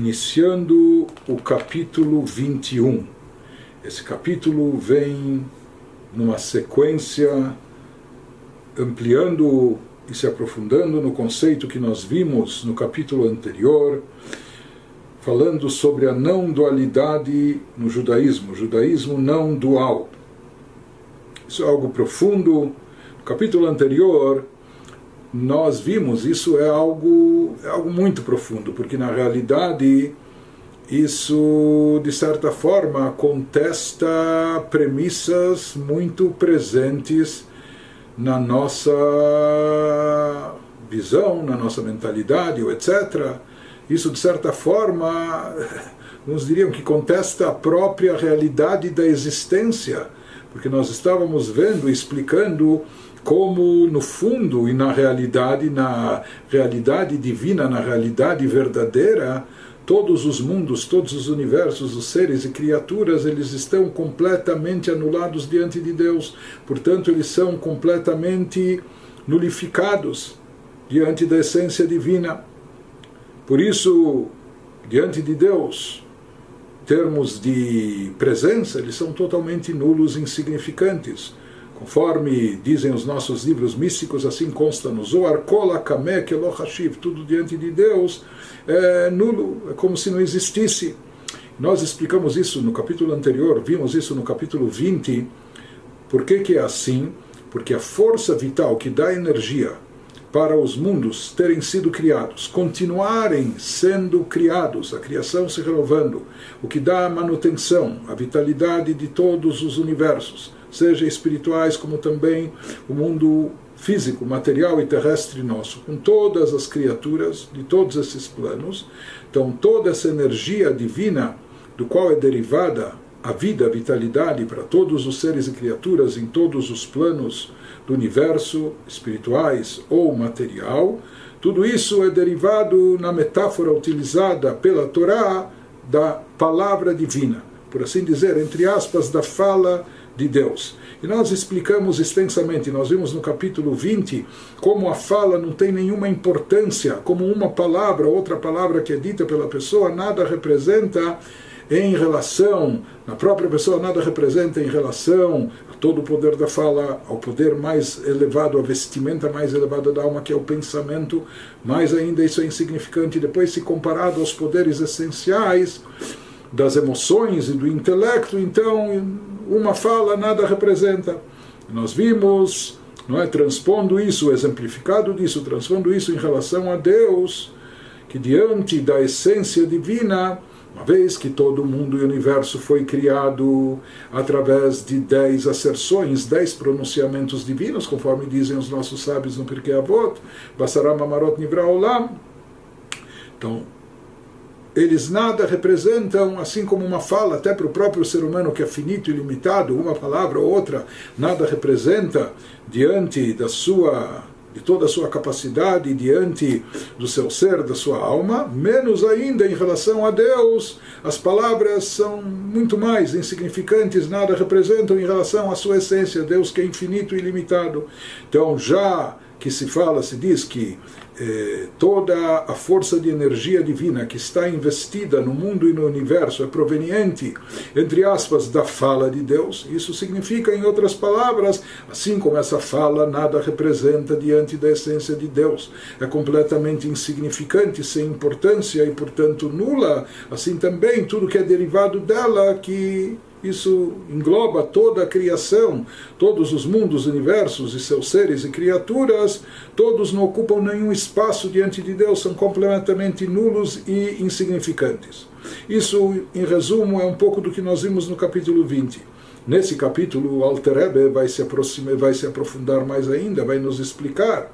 iniciando o capítulo 21. Esse capítulo vem numa sequência ampliando e se aprofundando no conceito que nós vimos no capítulo anterior, falando sobre a não dualidade no judaísmo, judaísmo não dual. Isso é algo profundo. No capítulo anterior, nós vimos isso é algo, é algo muito profundo, porque na realidade isso, de certa forma, contesta premissas muito presentes na nossa visão, na nossa mentalidade, etc. Isso, de certa forma, uns diriam que contesta a própria realidade da existência, porque nós estávamos vendo, explicando como no fundo e na realidade, na realidade divina, na realidade verdadeira, todos os mundos, todos os universos, os seres e criaturas, eles estão completamente anulados diante de Deus. Portanto, eles são completamente nulificados diante da essência divina. Por isso, diante de Deus, termos de presença, eles são totalmente nulos insignificantes. Conforme dizem os nossos livros místicos, assim consta no Zohar, Kola Kamek Elohashiv, tudo diante de Deus é nulo, é como se não existisse. Nós explicamos isso no capítulo anterior, vimos isso no capítulo 20. Por que, que é assim? Porque a força vital que dá energia para os mundos terem sido criados, continuarem sendo criados, a criação se renovando, o que dá a manutenção, a vitalidade de todos os universos seja espirituais como também o mundo físico, material e terrestre nosso, com todas as criaturas de todos esses planos. Então, toda essa energia divina, do qual é derivada a vida, a vitalidade para todos os seres e criaturas em todos os planos do universo, espirituais ou material, tudo isso é derivado na metáfora utilizada pela Torá da palavra divina, por assim dizer, entre aspas, da fala de Deus. E nós explicamos extensamente, nós vimos no capítulo 20, como a fala não tem nenhuma importância, como uma palavra, outra palavra que é dita pela pessoa, nada representa em relação, na própria pessoa, nada representa em relação a todo o poder da fala, ao poder mais elevado, a vestimenta mais elevada da alma, que é o pensamento, mais ainda isso é insignificante. Depois, se comparado aos poderes essenciais das emoções e do intelecto, então uma fala nada representa. Nós vimos, não é, transpondo isso, exemplificado disso, transpondo isso em relação a Deus, que diante da essência divina, uma vez que todo o mundo e o universo foi criado através de dez asserções, dez pronunciamentos divinos, conforme dizem os nossos sábios no Pirkei Avot, Basaram Amarot Nivra Olam. Então, eles nada representam, assim como uma fala, até para o próprio ser humano que é finito e limitado, uma palavra ou outra, nada representa diante da sua de toda a sua capacidade diante do seu ser, da sua alma, menos ainda em relação a Deus, as palavras são muito mais insignificantes, nada representam em relação à sua essência, Deus que é infinito e ilimitado. Então, já que se fala, se diz que eh, toda a força de energia divina que está investida no mundo e no universo é proveniente, entre aspas, da fala de Deus. Isso significa, em outras palavras, assim como essa fala nada representa diante da essência de Deus, é completamente insignificante, sem importância e, portanto, nula, assim também tudo que é derivado dela que isso engloba toda a criação, todos os mundos, universos e seus seres e criaturas, todos não ocupam nenhum espaço diante de Deus, são completamente nulos e insignificantes. Isso, em resumo, é um pouco do que nós vimos no capítulo 20. Nesse capítulo, o Alter vai se, aproximar, vai se aprofundar mais ainda, vai nos explicar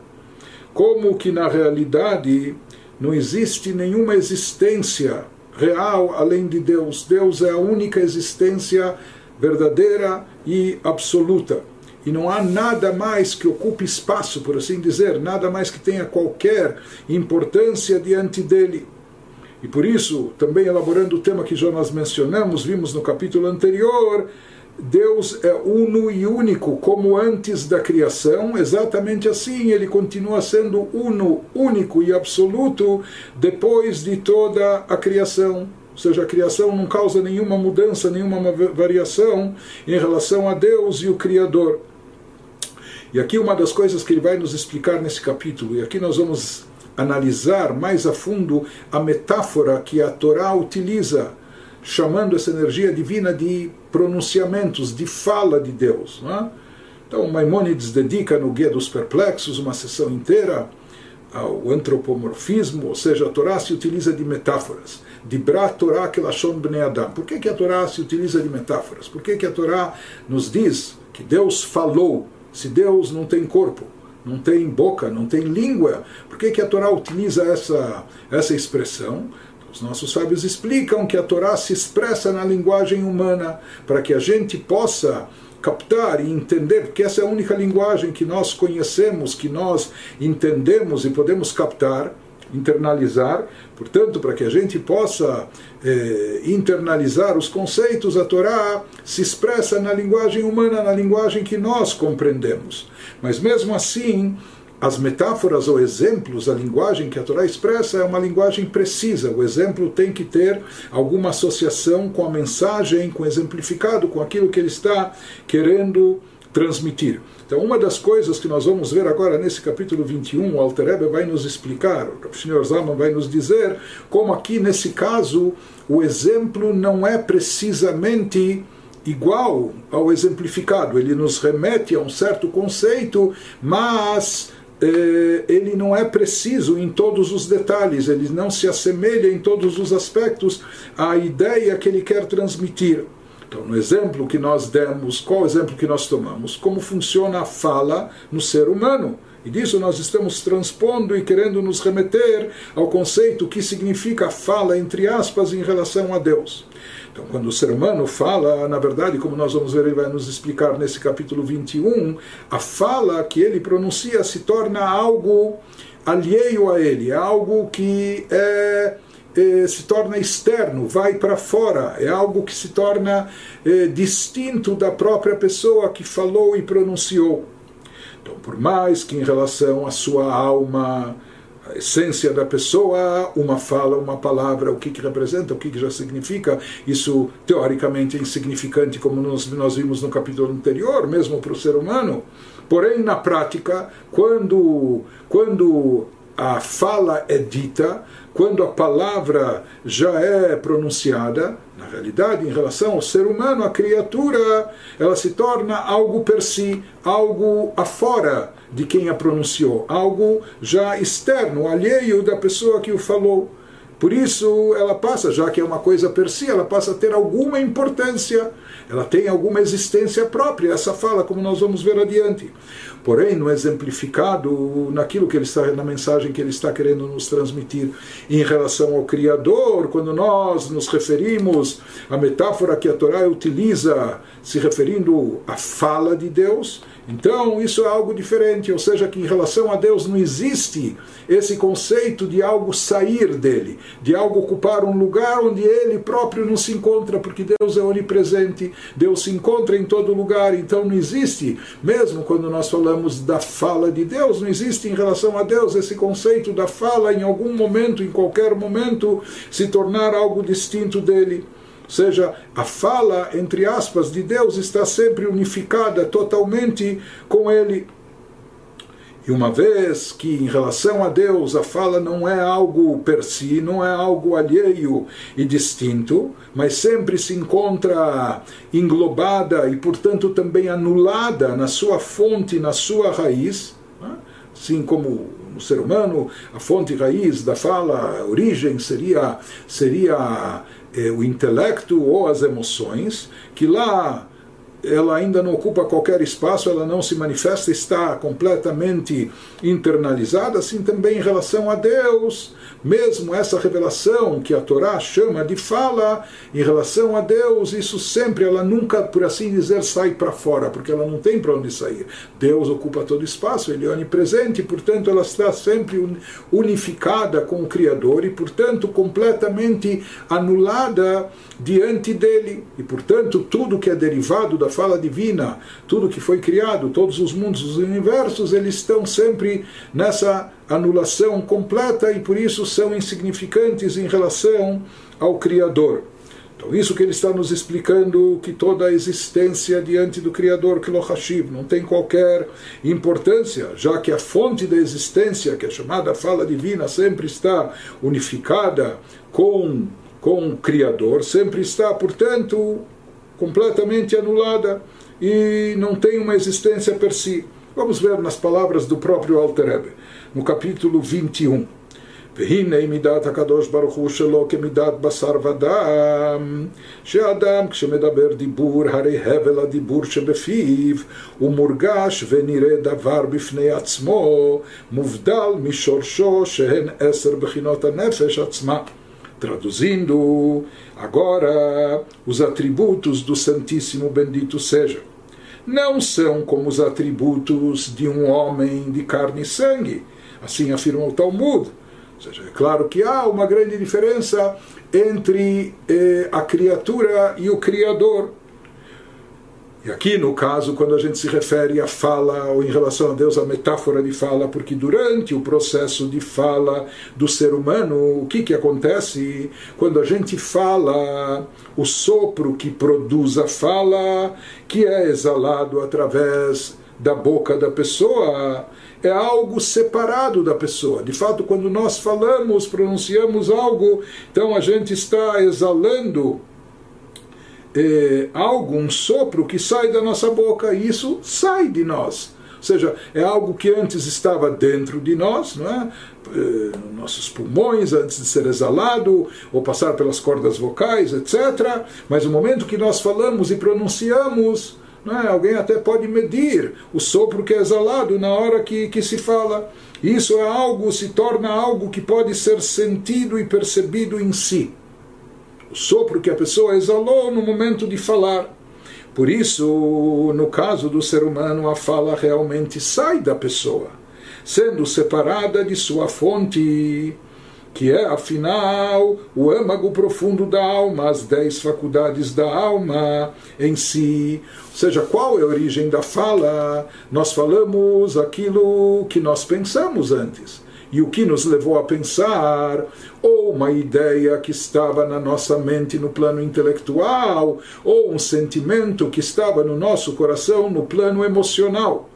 como que na realidade não existe nenhuma existência real além de Deus. Deus é a única existência verdadeira e absoluta. E não há nada mais que ocupe espaço, por assim dizer, nada mais que tenha qualquer importância diante dele. E por isso, também elaborando o tema que já nós mencionamos, vimos no capítulo anterior, Deus é uno e único, como antes da criação, exatamente assim ele continua sendo uno, único e absoluto depois de toda a criação. Ou seja, a criação não causa nenhuma mudança, nenhuma variação em relação a Deus e o Criador. E aqui uma das coisas que ele vai nos explicar nesse capítulo, e aqui nós vamos analisar mais a fundo a metáfora que a Torá utiliza chamando essa energia divina de pronunciamentos, de fala de Deus. É? Então, Maimonides dedica no Guia dos Perplexos uma sessão inteira ao antropomorfismo, ou seja, a Torá se utiliza de metáforas. Dibra Torá Kelashon Bnei Adam. Por que, que a Torá se utiliza de metáforas? Por que, que a Torá nos diz que Deus falou, se Deus não tem corpo? não tem boca, não tem língua. Por que, que a Torá utiliza essa, essa expressão? Os nossos sábios explicam que a Torá se expressa na linguagem humana para que a gente possa captar e entender, porque essa é a única linguagem que nós conhecemos, que nós entendemos e podemos captar, internalizar. Portanto, para que a gente possa eh, internalizar os conceitos, a Torá se expressa na linguagem humana, na linguagem que nós compreendemos. Mas mesmo assim, as metáforas ou exemplos, a linguagem que a Torá expressa é uma linguagem precisa. O exemplo tem que ter alguma associação com a mensagem, com o exemplificado, com aquilo que ele está querendo transmitir. Então, uma das coisas que nós vamos ver agora nesse capítulo 21, o Alter Rebbe vai nos explicar, o Sr. Zalman vai nos dizer como aqui nesse caso o exemplo não é precisamente igual ao exemplificado, ele nos remete a um certo conceito, mas ele não é preciso em todos os detalhes, ele não se assemelha em todos os aspectos à ideia que ele quer transmitir. Então, no exemplo que nós demos, qual o exemplo que nós tomamos? Como funciona a fala no ser humano. E disso nós estamos transpondo e querendo nos remeter ao conceito que significa fala, entre aspas, em relação a Deus. Então, quando o ser humano fala, na verdade, como nós vamos ver, ele vai nos explicar nesse capítulo 21, a fala que ele pronuncia se torna algo alheio a ele, é algo que é, é, se torna externo, vai para fora, é algo que se torna é, distinto da própria pessoa que falou e pronunciou. Então, por mais que em relação à sua alma a essência da pessoa, uma fala, uma palavra, o que, que representa, o que, que já significa. Isso, teoricamente, é insignificante, como nós, nós vimos no capítulo anterior, mesmo para o ser humano. Porém, na prática, quando, quando a fala é dita, quando a palavra já é pronunciada, na realidade, em relação ao ser humano, a criatura, ela se torna algo per si, algo afora de quem a pronunciou, algo já externo, alheio da pessoa que o falou. Por isso, ela passa, já que é uma coisa per si, ela passa a ter alguma importância, ela tem alguma existência própria, essa fala, como nós vamos ver adiante. Porém, no exemplificado, naquilo que ele está, na mensagem que ele está querendo nos transmitir em relação ao Criador, quando nós nos referimos à metáfora que a Torá utiliza, se referindo à fala de Deus, então, isso é algo diferente, ou seja, que em relação a Deus não existe esse conceito de algo sair dele, de algo ocupar um lugar onde ele próprio não se encontra, porque Deus é onipresente, Deus se encontra em todo lugar, então não existe, mesmo quando nós falamos da fala de Deus, não existe em relação a Deus esse conceito da fala em algum momento, em qualquer momento, se tornar algo distinto dele. Ou seja, a fala, entre aspas, de Deus está sempre unificada totalmente com Ele. E uma vez que em relação a Deus a fala não é algo per si, não é algo alheio e distinto, mas sempre se encontra englobada e, portanto, também anulada na sua fonte, na sua raiz, né? assim como no ser humano, a fonte raiz da fala, a origem seria, seria é, o intelecto ou as emoções, que lá ela ainda não ocupa qualquer espaço, ela não se manifesta, está completamente internalizada, assim também em relação a Deus, mesmo essa revelação que a Torá chama de fala em relação a Deus, isso sempre, ela nunca, por assim dizer, sai para fora, porque ela não tem para onde sair. Deus ocupa todo espaço, ele é onipresente, portanto ela está sempre unificada com o Criador e, portanto, completamente anulada diante dele. E, portanto, tudo que é derivado da fala divina, tudo que foi criado, todos os mundos, os universos, eles estão sempre nessa anulação completa e por isso são insignificantes em relação ao Criador. Então, isso que ele está nos explicando, que toda a existência diante do Criador, que Hashiv, não tem qualquer importância, já que a fonte da existência, que é chamada fala divina, sempre está unificada com, com o Criador, sempre está, portanto, completamente anulada e não tem uma existência per si. Vamos ver nas palavras do próprio Alter Rebbe, no capítulo 21. והנה מידת הקדוש ברוך הוא שלו כמידת בשר ודם, שאדם כשמדבר דיבור הרי הבל הדיבור שבפיו הוא מורגש ונראה דבר בפני עצמו, מובדל משורשו שהן עשר בחינות הנפש עצמה. Traduzindo, agora os atributos do Santíssimo Bendito seja. Não são como os atributos de um homem de carne e sangue, assim afirma o Talmud ou seja, é claro que há uma grande diferença entre eh, a criatura e o Criador. E aqui, no caso, quando a gente se refere à fala, ou em relação a Deus, a metáfora de fala, porque durante o processo de fala do ser humano, o que, que acontece? Quando a gente fala, o sopro que produz a fala, que é exalado através da boca da pessoa, é algo separado da pessoa. De fato, quando nós falamos, pronunciamos algo, então a gente está exalando é, algo, um sopro que sai da nossa boca, e isso sai de nós. Ou seja, é algo que antes estava dentro de nós, não é? Eh, nossos pulmões antes de ser exalado ou passar pelas cordas vocais, etc. Mas no momento que nós falamos e pronunciamos, é? Alguém até pode medir o sopro que é exalado na hora que, que se fala. Isso é algo, se torna algo que pode ser sentido e percebido em si. O sopro que a pessoa exalou no momento de falar. Por isso, no caso do ser humano, a fala realmente sai da pessoa, sendo separada de sua fonte que é, afinal, o âmago profundo da alma, as dez faculdades da alma em si. Ou seja, qual é a origem da fala? Nós falamos aquilo que nós pensamos antes. E o que nos levou a pensar, ou uma ideia que estava na nossa mente no plano intelectual, ou um sentimento que estava no nosso coração no plano emocional.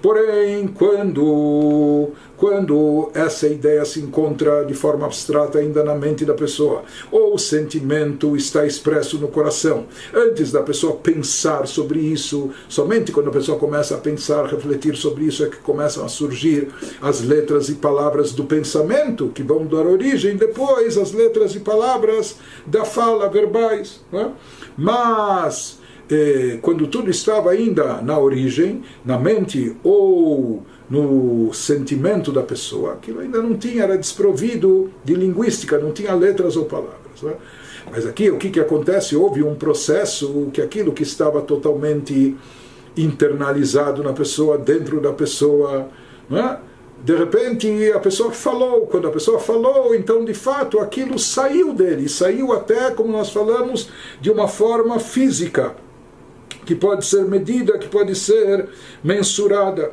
Porém, quando, quando essa ideia se encontra de forma abstrata ainda na mente da pessoa, ou o sentimento está expresso no coração, antes da pessoa pensar sobre isso, somente quando a pessoa começa a pensar, refletir sobre isso, é que começam a surgir as letras e palavras do pensamento, que vão dar origem depois às letras e palavras da fala verbais. É? Mas eh, quando tudo estava ainda na origem, na mente ou no sentimento da pessoa, aquilo ainda não tinha, era desprovido de linguística, não tinha letras ou palavras. Né? Mas aqui o que, que acontece? Houve um processo que aquilo que estava totalmente internalizado na pessoa, dentro da pessoa, né? de repente a pessoa falou, quando a pessoa falou, então de fato aquilo saiu dele, saiu até, como nós falamos, de uma forma física que pode ser medida, que pode ser mensurada.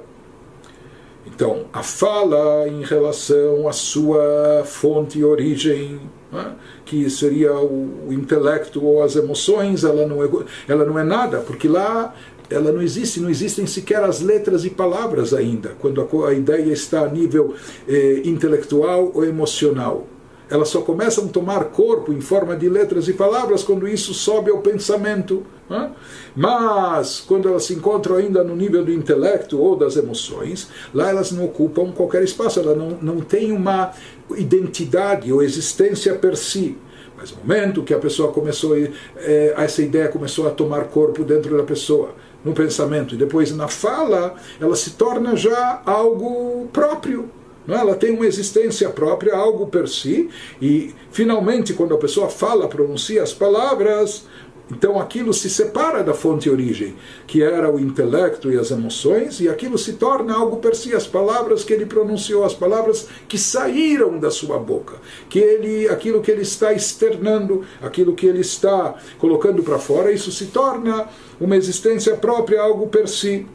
Então, a fala em relação à sua fonte e origem, né, que seria o, intelecto ou as emoções, ela não, é, ela não é nada, porque lá ela não existe, não existem sequer as letras e palavras ainda, quando a, a ideia está a nível eh, intelectual ou emocional elas só começam a tomar corpo em forma de letras e palavras quando isso sobe ao pensamento. Né? Mas, quando elas se encontram ainda no nível do intelecto ou das emoções, lá elas não ocupam qualquer espaço, elas não, não têm uma identidade ou existência per si. Mas no momento que a pessoa começou, é, essa ideia começou a tomar corpo dentro da pessoa, no pensamento e depois na fala, ela se torna já algo próprio não, ela tem uma existência própria, algo per si, e finalmente, quando a pessoa fala, pronuncia as palavras, então aquilo se separa da fonte origem, que era o intelecto e as emoções, e aquilo se torna algo per si, as palavras que ele pronunciou, as palavras que saíram da sua boca, que ele, aquilo que ele está externando, aquilo que ele está colocando para fora, isso se torna uma existência própria, algo per si.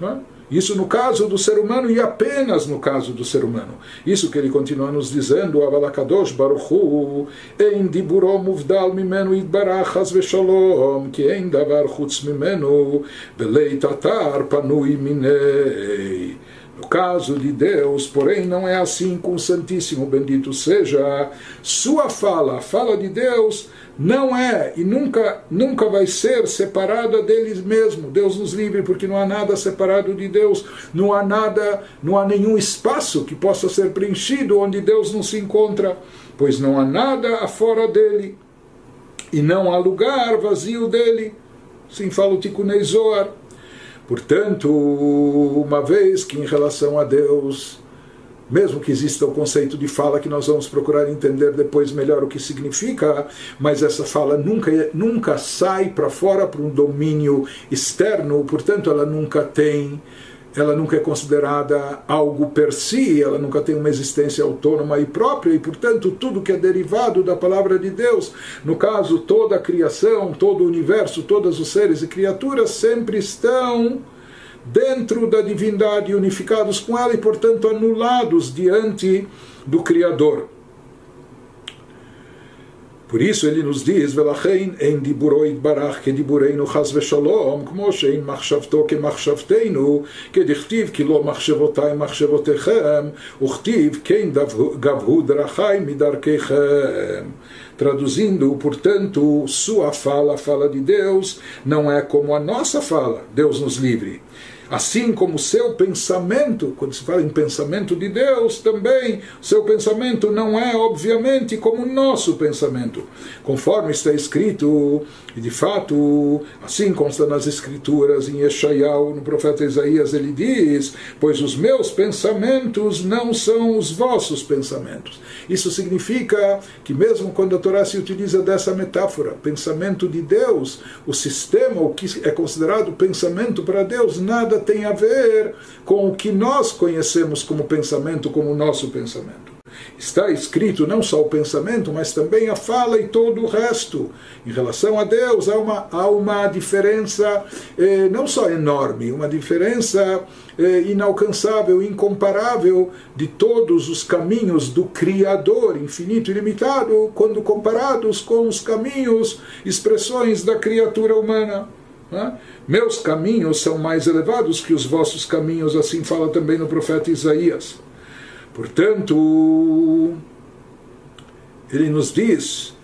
Não é? Isso no caso do ser humano e apenas no caso do ser humano. Isso que ele continua nos dizendo, Avalakadosh Baruchu, Ein diburo muvdal mimenu idbarach has veshalom, ki ein davar chutz mimenu, belei tatar panui minei. No caso de Deus, porém, não é assim com o Santíssimo, bendito seja. Sua fala, a fala de Deus, não é e nunca, nunca vai ser separada deles mesmo. Deus nos livre, porque não há nada separado de Deus, não há nada, não há nenhum espaço que possa ser preenchido onde Deus não se encontra, pois não há nada afora dele e não há lugar vazio dele. Sim fala o Tikunei. Portanto, uma vez que em relação a Deus mesmo que exista o conceito de fala que nós vamos procurar entender depois melhor o que significa, mas essa fala nunca, nunca sai para fora para um domínio externo, portanto ela nunca tem, ela nunca é considerada algo per si, ela nunca tem uma existência autônoma e própria, e portanto tudo que é derivado da palavra de Deus, no caso toda a criação, todo o universo, todos os seres e criaturas sempre estão dentro da divindade, unificados com ela e, portanto, anulados diante do Criador. Por isso ele nos diz, ולכן אין דיבורו יתברך כדיבורנו חס ושלום, כמו שאין מחשבתו כמחשבתנו, כדכתיב כי לא מחשבותיי מחשבותיכם, וכתיב כן גבהו דרכי מדרכיכם. Traduzindo, portanto, sua fala, a fala de Deus, não é como a nossa fala, Deus nos livre Assim como o seu pensamento, quando se fala em pensamento de Deus, também seu pensamento não é, obviamente, como o nosso pensamento. Conforme está escrito, e de fato, assim consta nas Escrituras, em Yeshayahu, no profeta Isaías, ele diz: Pois os meus pensamentos não são os vossos pensamentos. Isso significa que, mesmo quando a Torá se utiliza dessa metáfora, pensamento de Deus, o sistema, o que é considerado pensamento para Deus, nada tem a ver com o que nós conhecemos como pensamento, como o nosso pensamento. Está escrito não só o pensamento, mas também a fala e todo o resto. Em relação a Deus, há uma, há uma diferença eh, não só enorme, uma diferença eh, inalcançável, incomparável de todos os caminhos do Criador infinito e limitado, quando comparados com os caminhos, expressões da criatura humana. Né? Meus caminhos são mais elevados que os vossos caminhos, assim fala também no profeta Isaías. Portanto, ele nos diz,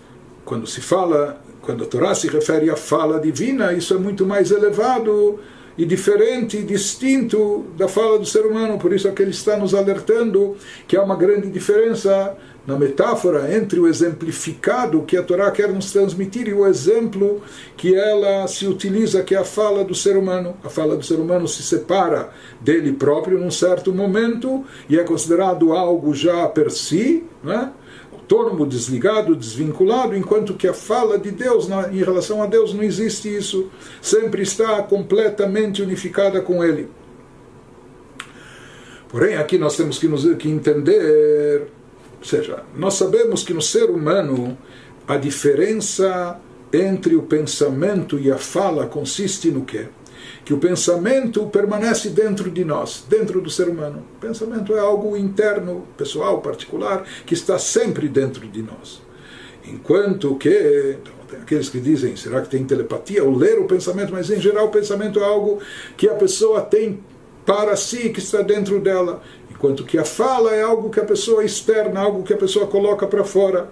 quando se fala, quando a Torá se refere à fala divina, isso é muito mais elevado e diferente, distinto da fala do ser humano. Por isso é que ele está nos alertando que há uma grande diferença na metáfora entre o exemplificado que a Torá quer nos transmitir e o exemplo que ela se utiliza, que é a fala do ser humano. A fala do ser humano se separa dele próprio num certo momento e é considerado algo já per si, né? autônomo, desligado, desvinculado, enquanto que a fala de Deus em relação a Deus não existe isso, sempre está completamente unificada com Ele. Porém, aqui nós temos que, nos, que entender ou seja, nós sabemos que no ser humano a diferença entre o pensamento e a fala consiste no quê? Que o pensamento permanece dentro de nós, dentro do ser humano. O pensamento é algo interno, pessoal, particular, que está sempre dentro de nós. Enquanto que então, aqueles que dizem, será que tem telepatia ou ler o pensamento? Mas em geral o pensamento é algo que a pessoa tem para si, que está dentro dela. Enquanto que a fala é algo que a pessoa externa, algo que a pessoa coloca para fora.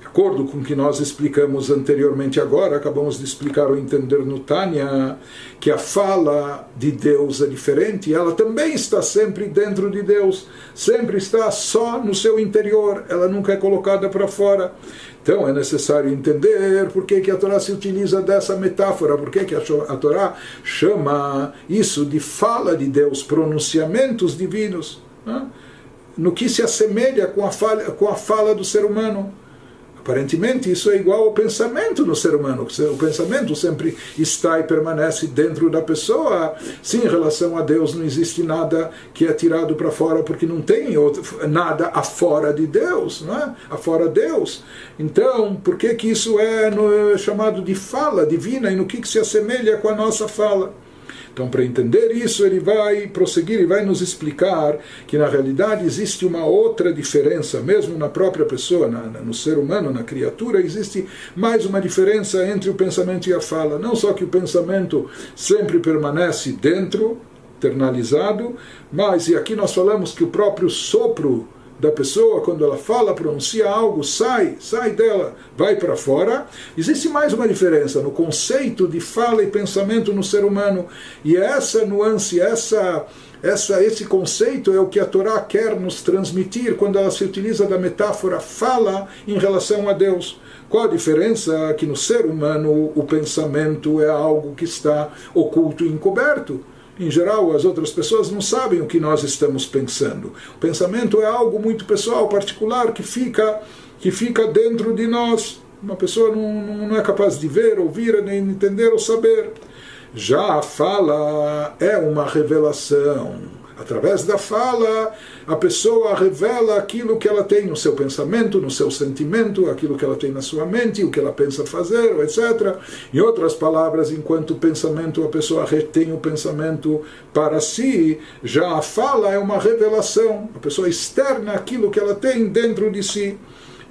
De acordo com o que nós explicamos anteriormente agora, acabamos de explicar o entender no Tânia, que a fala de Deus é diferente, ela também está sempre dentro de Deus, sempre está só no seu interior, ela nunca é colocada para fora. Então é necessário entender por que, que a Torá se utiliza dessa metáfora, por que, que a Torá chama isso de fala de Deus, pronunciamentos divinos, né? no que se assemelha com a, fala, com a fala do ser humano. Aparentemente, isso é igual ao pensamento no ser humano. O pensamento sempre está e permanece dentro da pessoa. Sim, em relação a Deus, não existe nada que é tirado para fora, porque não tem outro, nada afora de Deus, não é? Afora Deus. Então, por que, que isso é, no, é chamado de fala divina e no que, que se assemelha com a nossa fala? Então, para entender isso, ele vai prosseguir e vai nos explicar que na realidade existe uma outra diferença, mesmo na própria pessoa, na, no ser humano, na criatura, existe mais uma diferença entre o pensamento e a fala. Não só que o pensamento sempre permanece dentro, internalizado, mas, e aqui nós falamos que o próprio sopro da pessoa, quando ela fala, pronuncia algo, sai, sai dela, vai para fora. Existe mais uma diferença no conceito de fala e pensamento no ser humano. E essa nuance, essa, essa, esse conceito é o que a Torá quer nos transmitir quando ela se utiliza da metáfora fala em relação a Deus. Qual a diferença? Que no ser humano o pensamento é algo que está oculto e encoberto em geral, as outras pessoas não sabem o que nós estamos pensando. O pensamento é algo muito pessoal, particular, que fica, que fica dentro de nós. Uma pessoa não, não é capaz de ver, ouvir, nem entender ou saber. Já a fala é uma revelação Através da fala, a pessoa revela aquilo que ela tem no seu pensamento, no seu sentimento, aquilo que ela tem na sua mente, o que ela pensa fazer, etc. Em outras palavras, enquanto pensamento, a pessoa retém o pensamento para si, já a fala é uma revelação, a pessoa externa aquilo que ela tem dentro de si.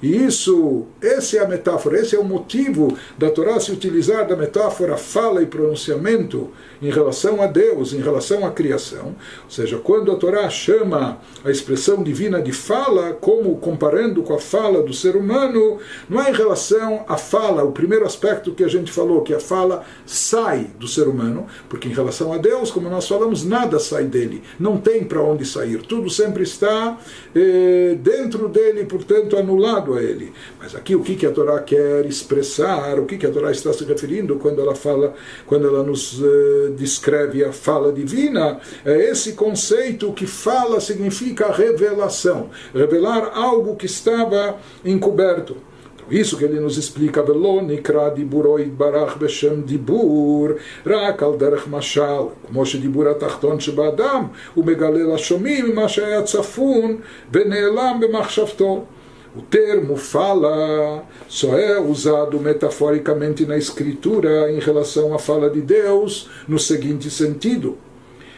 E isso, essa é a metáfora, esse é o motivo da Torá se utilizar da metáfora fala e pronunciamento em relação a Deus, em relação à criação. Ou seja, quando a Torá chama a expressão divina de fala, como comparando com a fala do ser humano, não é em relação à fala, o primeiro aspecto que a gente falou, que a fala sai do ser humano, porque em relação a Deus, como nós falamos, nada sai dele, não tem para onde sair, tudo sempre está eh, dentro dele, portanto, anulado a ele. Mas aqui o que, que a Torá quer expressar, o que, que a Torá está se referindo quando ela fala, quando ela nos uh, descreve a fala divina, é esse conceito que fala significa revelação, revelar algo que estava encoberto. Isso que ele nos explica, ולא נקרא דיבורו יתברך בשם דיבור, רק על דרך משל, כמו שדיבור התחתון שבאדם, הוא מגלה לשומעים ממה שהיה צפון ונעלם במחשבתו. O termo fala só é usado metaforicamente na Escritura em relação à fala de Deus no seguinte sentido: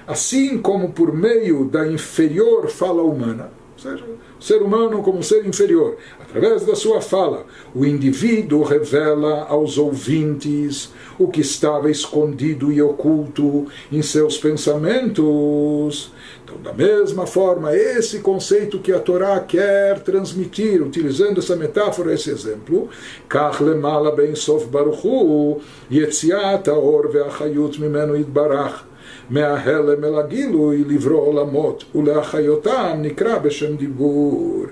assim como por meio da inferior fala humana, ou seja, ser humano como um ser inferior. Através da sua fala, o indivíduo revela aos ouvintes o que estava escondido e oculto em seus pensamentos. Então, da mesma forma, esse conceito que a Torá quer transmitir, utilizando essa metáfora, esse exemplo, Kach ben sof baruchu, yetziat aor ve'achayut mimenu idbarach מההלם אל הגילוי לברוא עולמות ולהחיותם נקרא בשם דיבור.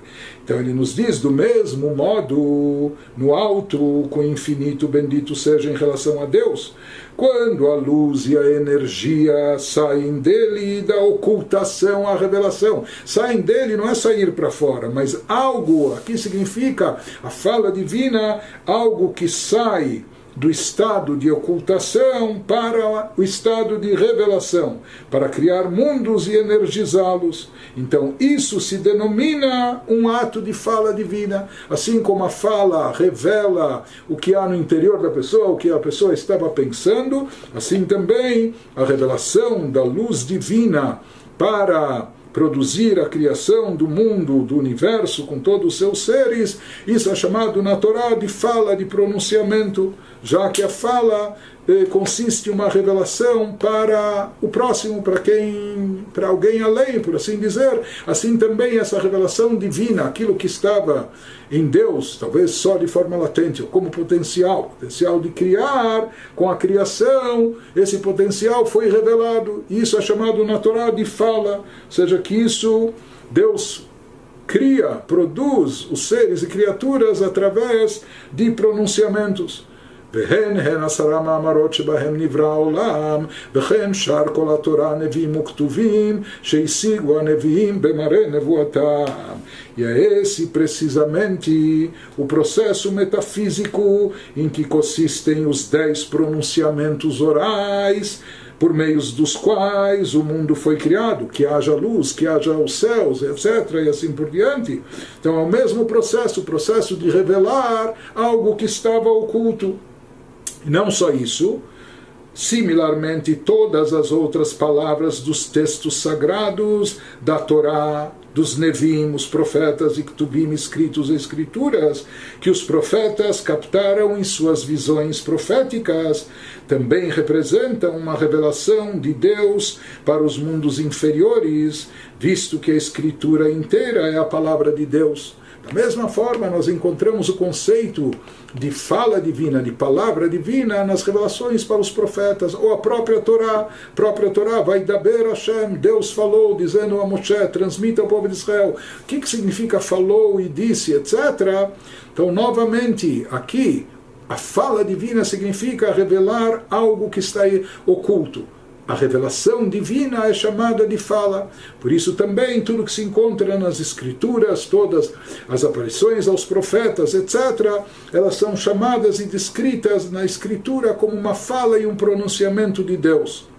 Então ele nos diz do mesmo modo, no alto, com o infinito bendito seja em relação a Deus, quando a luz e a energia saem dele da ocultação à revelação. Saem dele não é sair para fora, mas algo, aqui significa a fala divina, algo que sai do estado de ocultação para o estado de revelação, para criar mundos e energizá-los. Então, isso se denomina um ato de fala divina, assim como a fala revela o que há no interior da pessoa, o que a pessoa estava pensando, assim também a revelação da luz divina para produzir a criação do mundo, do universo, com todos os seus seres, isso é chamado na Torá de fala, de pronunciamento, já que a fala consiste em uma revelação para o próximo, para quem, para alguém além, por assim dizer. Assim também essa revelação divina, aquilo que estava em Deus, talvez só de forma latente, ou como potencial, potencial de criar com a criação, esse potencial foi revelado. Isso é chamado na Torá de fala, ou seja, que isso Deus cria, produz os seres e criaturas através de pronunciamentos. והן הן עשרה מאמרות שבהם נברא העולם, וכן שאר כל התורה נביאים וכתובים שהשיגו הנביאים במראה נבואתם. E é esse precisamente o processo metafísico em que consistem os dez pronunciamentos orais por meios dos quais o mundo foi criado, que haja luz, que haja os céus, etc., e assim por diante. Então é o mesmo processo, o processo de revelar algo que estava oculto. E não só isso, similarmente todas as outras palavras dos textos sagrados da Torá, dos Nevim, os profetas e Ktubim escritos em escrituras, que os profetas captaram em suas visões proféticas, também representam uma revelação de Deus para os mundos inferiores, visto que a escritura inteira é a palavra de Deus. Da mesma forma, nós encontramos o conceito de fala divina, de palavra divina nas revelações para os profetas, ou a própria Torá, própria Torá, vai daber Hashem, Deus falou, dizendo a Moshe, transmita ao povo de Israel. O que, que significa falou e disse, etc. Então, novamente, aqui, a fala divina significa revelar algo que está oculto. A revelação divina é chamada de fala. Por isso também tudo que se encontra nas escrituras, todas as aparições aos profetas, etc., elas são chamadas e descritas na escritura como uma fala e um pronunciamento de Deus.